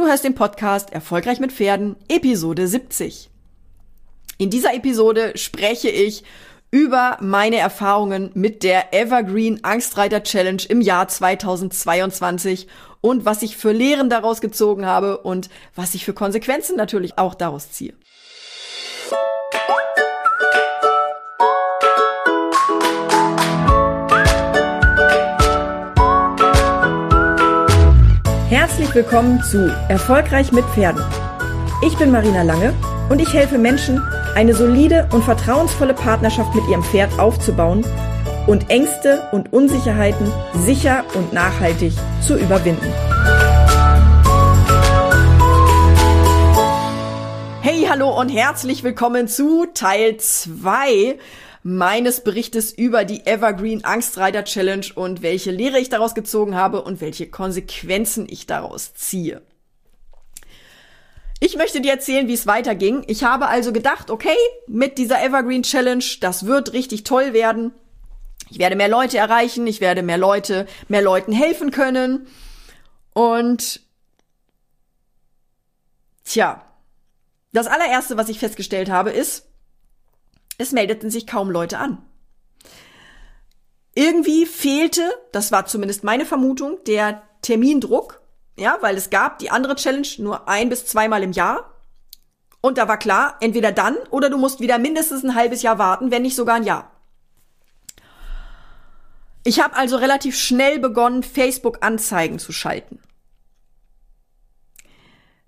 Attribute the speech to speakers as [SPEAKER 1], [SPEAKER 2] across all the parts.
[SPEAKER 1] Du hörst den Podcast Erfolgreich mit Pferden, Episode 70. In dieser Episode spreche ich über meine Erfahrungen mit der Evergreen Angstreiter Challenge im Jahr 2022 und was ich für Lehren daraus gezogen habe und was ich für Konsequenzen natürlich auch daraus ziehe. Herzlich willkommen zu Erfolgreich mit Pferden. Ich bin Marina Lange und ich helfe Menschen, eine solide und vertrauensvolle Partnerschaft mit ihrem Pferd aufzubauen und Ängste und Unsicherheiten sicher und nachhaltig zu überwinden. Hey, hallo und herzlich willkommen zu Teil 2 meines Berichtes über die Evergreen Angstreiter Challenge und welche Lehre ich daraus gezogen habe und welche Konsequenzen ich daraus ziehe. Ich möchte dir erzählen, wie es weiterging. Ich habe also gedacht, okay, mit dieser Evergreen Challenge, das wird richtig toll werden. Ich werde mehr Leute erreichen, ich werde mehr Leute, mehr Leuten helfen können. Und tja, das allererste, was ich festgestellt habe, ist, es meldeten sich kaum Leute an. Irgendwie fehlte, das war zumindest meine Vermutung, der Termindruck, ja, weil es gab die andere Challenge nur ein bis zweimal im Jahr. Und da war klar, entweder dann oder du musst wieder mindestens ein halbes Jahr warten, wenn nicht sogar ein Jahr. Ich habe also relativ schnell begonnen, Facebook-Anzeigen zu schalten.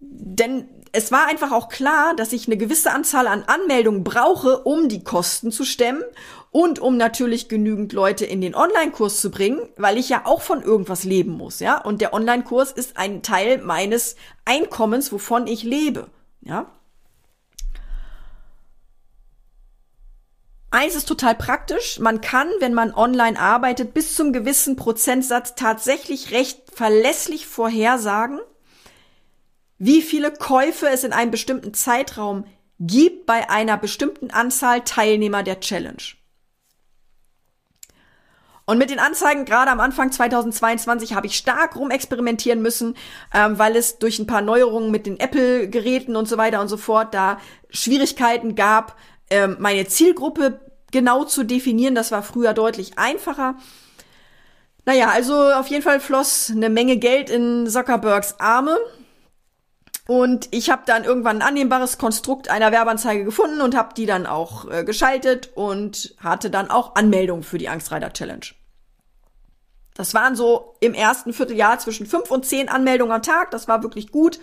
[SPEAKER 1] Denn es war einfach auch klar, dass ich eine gewisse Anzahl an Anmeldungen brauche, um die Kosten zu stemmen und um natürlich genügend Leute in den Online-Kurs zu bringen, weil ich ja auch von irgendwas leben muss, ja? Und der Online-Kurs ist ein Teil meines Einkommens, wovon ich lebe, ja? Eins ist total praktisch. Man kann, wenn man online arbeitet, bis zum gewissen Prozentsatz tatsächlich recht verlässlich vorhersagen, wie viele Käufe es in einem bestimmten Zeitraum gibt bei einer bestimmten Anzahl Teilnehmer der Challenge. Und mit den Anzeigen, gerade am Anfang 2022, habe ich stark rumexperimentieren müssen, ähm, weil es durch ein paar Neuerungen mit den Apple-Geräten und so weiter und so fort da Schwierigkeiten gab, ähm, meine Zielgruppe genau zu definieren. Das war früher deutlich einfacher. Naja, also auf jeden Fall floss eine Menge Geld in Zuckerbergs Arme. Und ich habe dann irgendwann ein annehmbares Konstrukt einer Werbeanzeige gefunden und habe die dann auch äh, geschaltet und hatte dann auch Anmeldungen für die Angstreiter Challenge. Das waren so im ersten Vierteljahr zwischen fünf und zehn Anmeldungen am Tag. Das war wirklich gut.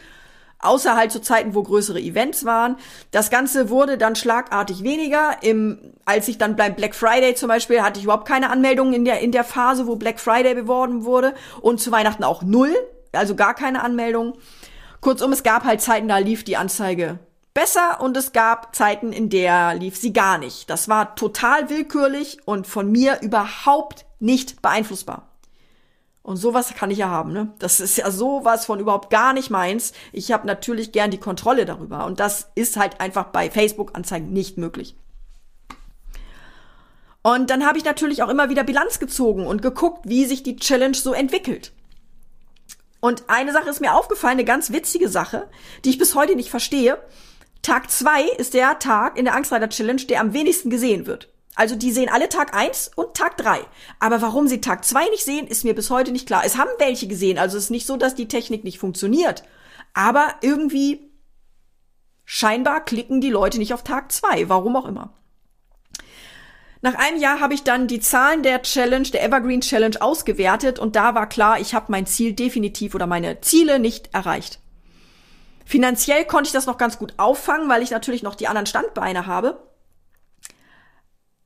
[SPEAKER 1] Außer halt zu Zeiten, wo größere Events waren. Das Ganze wurde dann schlagartig weniger. Im, als ich dann beim Black Friday zum Beispiel hatte ich überhaupt keine Anmeldungen in der, in der Phase, wo Black Friday beworben wurde. Und zu Weihnachten auch null. Also gar keine Anmeldungen. Kurzum, es gab halt Zeiten, da lief die Anzeige besser und es gab Zeiten, in der lief sie gar nicht. Das war total willkürlich und von mir überhaupt nicht beeinflussbar. Und sowas kann ich ja haben, ne? Das ist ja sowas von überhaupt gar nicht meins. Ich habe natürlich gern die Kontrolle darüber und das ist halt einfach bei Facebook-Anzeigen nicht möglich. Und dann habe ich natürlich auch immer wieder Bilanz gezogen und geguckt, wie sich die Challenge so entwickelt. Und eine Sache ist mir aufgefallen, eine ganz witzige Sache, die ich bis heute nicht verstehe. Tag zwei ist der Tag in der Angstreiter Challenge, der am wenigsten gesehen wird. Also die sehen alle Tag eins und Tag drei. Aber warum sie Tag zwei nicht sehen, ist mir bis heute nicht klar. Es haben welche gesehen, also es ist nicht so, dass die Technik nicht funktioniert. Aber irgendwie scheinbar klicken die Leute nicht auf Tag zwei, warum auch immer. Nach einem Jahr habe ich dann die Zahlen der Challenge, der Evergreen Challenge ausgewertet und da war klar, ich habe mein Ziel definitiv oder meine Ziele nicht erreicht. Finanziell konnte ich das noch ganz gut auffangen, weil ich natürlich noch die anderen Standbeine habe.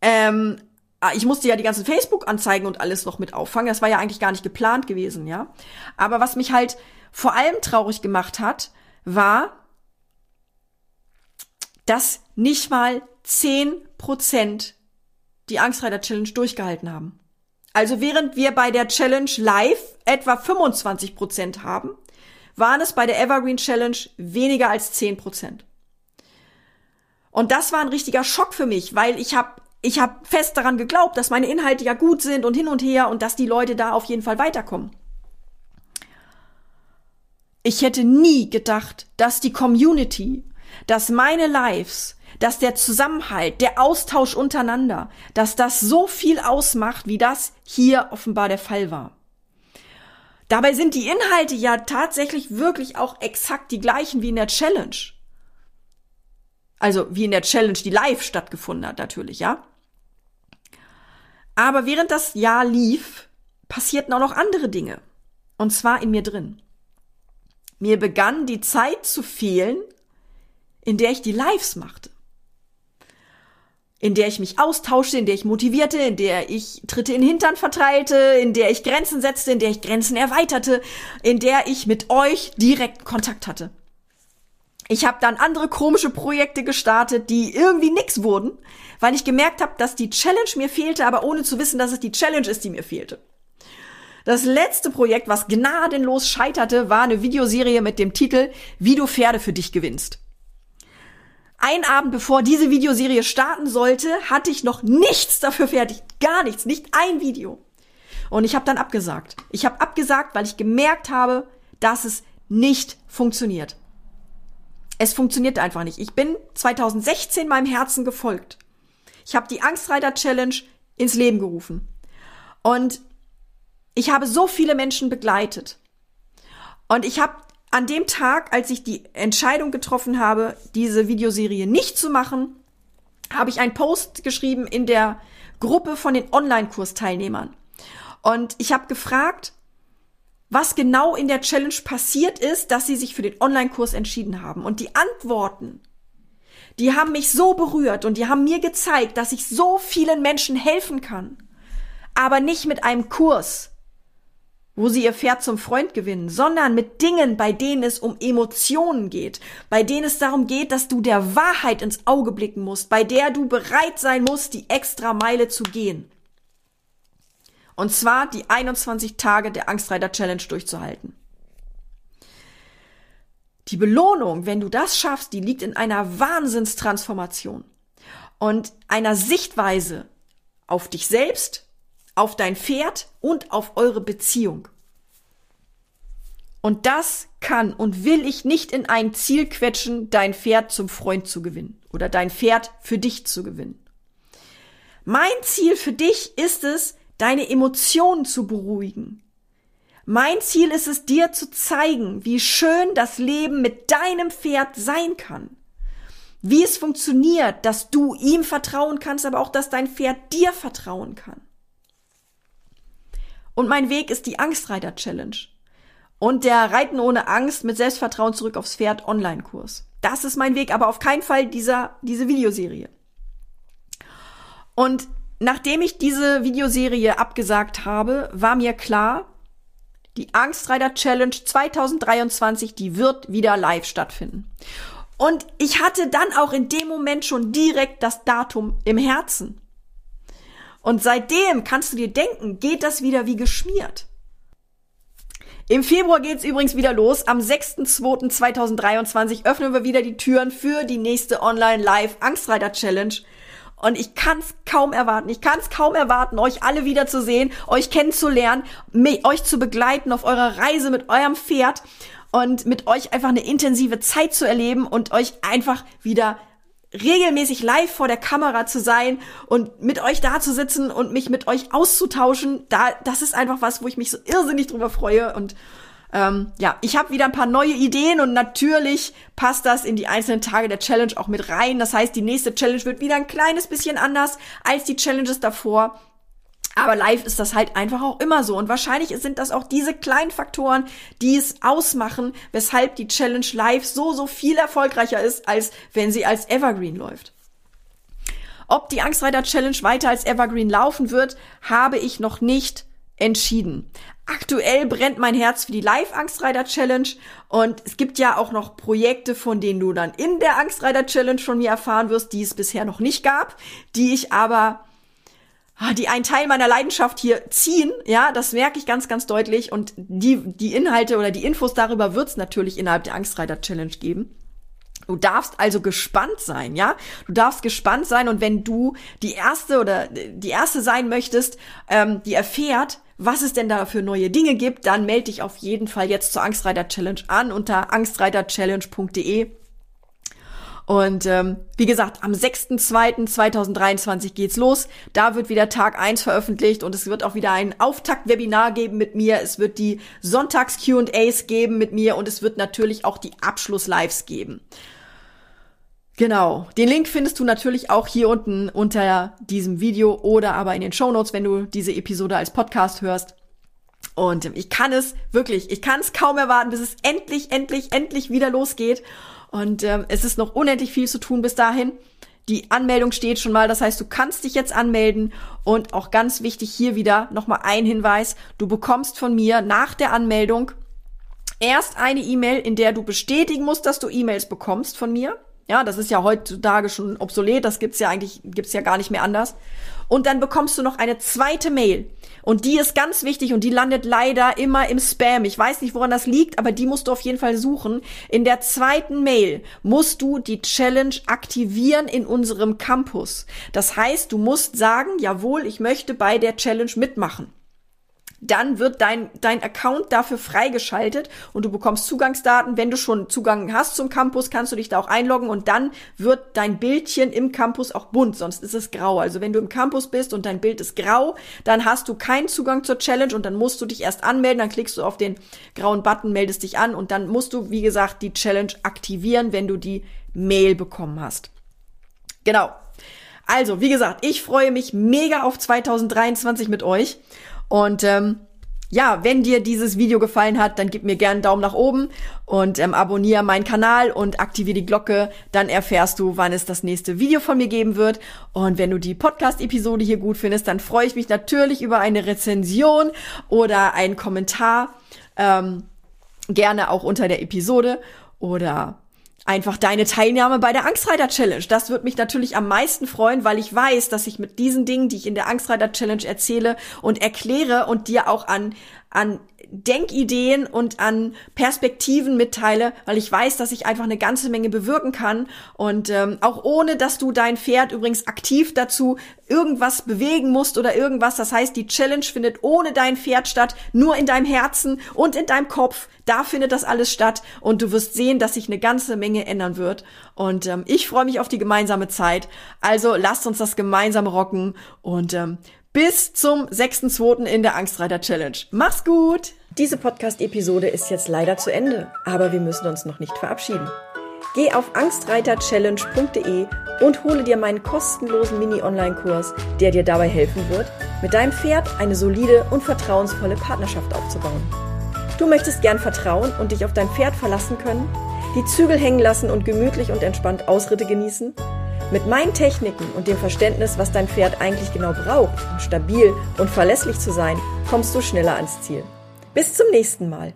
[SPEAKER 1] Ähm, ah, ich musste ja die ganzen Facebook-Anzeigen und alles noch mit auffangen. Das war ja eigentlich gar nicht geplant gewesen, ja. Aber was mich halt vor allem traurig gemacht hat, war, dass nicht mal zehn Prozent die Angstreiter Challenge durchgehalten haben. Also während wir bei der Challenge live etwa 25 Prozent haben, waren es bei der Evergreen Challenge weniger als 10 Prozent. Und das war ein richtiger Schock für mich, weil ich habe ich hab fest daran geglaubt, dass meine Inhalte ja gut sind und hin und her und dass die Leute da auf jeden Fall weiterkommen. ich hätte nie gedacht, dass die Community, dass meine Lives, dass der Zusammenhalt, der Austausch untereinander, dass das so viel ausmacht, wie das hier offenbar der Fall war. Dabei sind die Inhalte ja tatsächlich wirklich auch exakt die gleichen wie in der Challenge. Also wie in der Challenge, die live stattgefunden hat, natürlich, ja. Aber während das Jahr lief, passierten auch noch andere Dinge. Und zwar in mir drin. Mir begann die Zeit zu fehlen, in der ich die Lives machte. In der ich mich austauschte, in der ich motivierte, in der ich Tritte in Hintern verteilte, in der ich Grenzen setzte, in der ich Grenzen erweiterte, in der ich mit euch direkt Kontakt hatte. Ich habe dann andere komische Projekte gestartet, die irgendwie nix wurden, weil ich gemerkt habe, dass die Challenge mir fehlte, aber ohne zu wissen, dass es die Challenge ist, die mir fehlte. Das letzte Projekt, was gnadenlos scheiterte, war eine Videoserie mit dem Titel Wie du Pferde für dich gewinnst. Ein Abend bevor diese Videoserie starten sollte, hatte ich noch nichts dafür fertig. Gar nichts, nicht ein Video. Und ich habe dann abgesagt. Ich habe abgesagt, weil ich gemerkt habe, dass es nicht funktioniert. Es funktioniert einfach nicht. Ich bin 2016 meinem Herzen gefolgt. Ich habe die Angstreiter Challenge ins Leben gerufen. Und ich habe so viele Menschen begleitet. Und ich habe an dem Tag, als ich die Entscheidung getroffen habe, diese Videoserie nicht zu machen, habe ich einen Post geschrieben in der Gruppe von den Online-Kursteilnehmern. Und ich habe gefragt, was genau in der Challenge passiert ist, dass sie sich für den Online-Kurs entschieden haben. Und die Antworten, die haben mich so berührt und die haben mir gezeigt, dass ich so vielen Menschen helfen kann. Aber nicht mit einem Kurs, wo sie ihr Pferd zum Freund gewinnen, sondern mit Dingen, bei denen es um Emotionen geht, bei denen es darum geht, dass du der Wahrheit ins Auge blicken musst, bei der du bereit sein musst, die extra Meile zu gehen. Und zwar die 21 Tage der Angstreiter Challenge durchzuhalten. Die Belohnung, wenn du das schaffst, die liegt in einer Wahnsinnstransformation und einer Sichtweise auf dich selbst, auf dein Pferd und auf eure Beziehung. Und das kann und will ich nicht in ein Ziel quetschen, dein Pferd zum Freund zu gewinnen oder dein Pferd für dich zu gewinnen. Mein Ziel für dich ist es, deine Emotionen zu beruhigen. Mein Ziel ist es, dir zu zeigen, wie schön das Leben mit deinem Pferd sein kann. Wie es funktioniert, dass du ihm vertrauen kannst, aber auch, dass dein Pferd dir vertrauen kann. Und mein Weg ist die Angstreiter Challenge. Und der Reiten ohne Angst mit Selbstvertrauen zurück aufs Pferd Online-Kurs. Das ist mein Weg, aber auf keinen Fall dieser, diese Videoserie. Und Nachdem ich diese Videoserie abgesagt habe, war mir klar, die Angstreiter Challenge 2023, die wird wieder live stattfinden. Und ich hatte dann auch in dem Moment schon direkt das Datum im Herzen. Und seitdem kannst du dir denken, geht das wieder wie geschmiert. Im Februar geht's übrigens wieder los. Am 6.2.2023 öffnen wir wieder die Türen für die nächste Online Live Angstreiter Challenge. Und ich kann es kaum erwarten. Ich kann es kaum erwarten, euch alle wiederzusehen, euch kennenzulernen, euch zu begleiten auf eurer Reise mit eurem Pferd und mit euch einfach eine intensive Zeit zu erleben und euch einfach wieder regelmäßig live vor der Kamera zu sein und mit euch da zu sitzen und mich mit euch auszutauschen. Da, das ist einfach was, wo ich mich so irrsinnig drüber freue und ähm, ja, ich habe wieder ein paar neue Ideen und natürlich passt das in die einzelnen Tage der Challenge auch mit rein. Das heißt, die nächste Challenge wird wieder ein kleines bisschen anders als die Challenges davor. Aber live ist das halt einfach auch immer so. Und wahrscheinlich sind das auch diese kleinen Faktoren, die es ausmachen, weshalb die Challenge live so, so viel erfolgreicher ist, als wenn sie als Evergreen läuft. Ob die Angstreiter Challenge weiter als Evergreen laufen wird, habe ich noch nicht entschieden. Aktuell brennt mein Herz für die Live-Angstreiter Challenge und es gibt ja auch noch Projekte, von denen du dann in der Angstreiter Challenge von mir erfahren wirst, die es bisher noch nicht gab, die ich aber die einen Teil meiner Leidenschaft hier ziehen, ja, das merke ich ganz, ganz deutlich und die, die Inhalte oder die Infos darüber wird es natürlich innerhalb der Angstreiter Challenge geben. Du darfst also gespannt sein, ja? Du darfst gespannt sein und wenn du die erste oder die erste sein möchtest, ähm, die erfährt, was es denn da für neue Dinge gibt, dann melde dich auf jeden Fall jetzt zur Angstreiter Challenge an unter angstreiterchallenge.de. Und ähm, wie gesagt, am 6.2.2023 geht's los. Da wird wieder Tag 1 veröffentlicht und es wird auch wieder ein Auftakt-Webinar geben mit mir. Es wird die Sonntags-QAs geben mit mir und es wird natürlich auch die Abschluss-Lives geben. Genau. Den Link findest du natürlich auch hier unten unter diesem Video oder aber in den Show Notes, wenn du diese Episode als Podcast hörst. Und ich kann es wirklich, ich kann es kaum erwarten, bis es endlich, endlich, endlich wieder losgeht. Und ähm, es ist noch unendlich viel zu tun bis dahin. Die Anmeldung steht schon mal, das heißt, du kannst dich jetzt anmelden. Und auch ganz wichtig hier wieder nochmal ein Hinweis. Du bekommst von mir nach der Anmeldung erst eine E-Mail, in der du bestätigen musst, dass du E-Mails bekommst von mir. Ja, das ist ja heutzutage schon obsolet, das gibt's ja eigentlich, gibt's ja gar nicht mehr anders. Und dann bekommst du noch eine zweite Mail. Und die ist ganz wichtig und die landet leider immer im Spam. Ich weiß nicht, woran das liegt, aber die musst du auf jeden Fall suchen. In der zweiten Mail musst du die Challenge aktivieren in unserem Campus. Das heißt, du musst sagen, jawohl, ich möchte bei der Challenge mitmachen dann wird dein, dein Account dafür freigeschaltet und du bekommst Zugangsdaten. Wenn du schon Zugang hast zum Campus, kannst du dich da auch einloggen und dann wird dein Bildchen im Campus auch bunt, sonst ist es grau. Also wenn du im Campus bist und dein Bild ist grau, dann hast du keinen Zugang zur Challenge und dann musst du dich erst anmelden, dann klickst du auf den grauen Button, meldest dich an und dann musst du, wie gesagt, die Challenge aktivieren, wenn du die Mail bekommen hast. Genau. Also, wie gesagt, ich freue mich mega auf 2023 mit euch und ähm, ja, wenn dir dieses Video gefallen hat, dann gib mir gerne einen Daumen nach oben und ähm, abonniere meinen Kanal und aktiviere die Glocke. Dann erfährst du, wann es das nächste Video von mir geben wird. Und wenn du die Podcast-Episode hier gut findest, dann freue ich mich natürlich über eine Rezension oder einen Kommentar. Ähm, gerne auch unter der Episode oder einfach deine Teilnahme bei der Angstreiter Challenge. Das wird mich natürlich am meisten freuen, weil ich weiß, dass ich mit diesen Dingen, die ich in der Angstreiter Challenge erzähle und erkläre und dir auch an an Denkideen und an Perspektiven mitteile, weil ich weiß, dass ich einfach eine ganze Menge bewirken kann und ähm, auch ohne, dass du dein Pferd übrigens aktiv dazu irgendwas bewegen musst oder irgendwas. Das heißt, die Challenge findet ohne dein Pferd statt, nur in deinem Herzen und in deinem Kopf. Da findet das alles statt und du wirst sehen, dass sich eine ganze Menge ändern wird. Und ähm, ich freue mich auf die gemeinsame Zeit. Also lasst uns das gemeinsam rocken und ähm, bis zum 6.2. in der Angstreiter Challenge. Mach's gut! Diese Podcast-Episode ist jetzt leider zu Ende, aber wir müssen uns noch nicht verabschieden. Geh auf angstreiterchallenge.de und hole dir meinen kostenlosen Mini-Online-Kurs, der dir dabei helfen wird, mit deinem Pferd eine solide und vertrauensvolle Partnerschaft aufzubauen. Du möchtest gern vertrauen und dich auf dein Pferd verlassen können, die Zügel hängen lassen und gemütlich und entspannt Ausritte genießen? Mit meinen Techniken und dem Verständnis, was dein Pferd eigentlich genau braucht, um stabil und verlässlich zu sein, kommst du schneller ans Ziel. Bis zum nächsten Mal.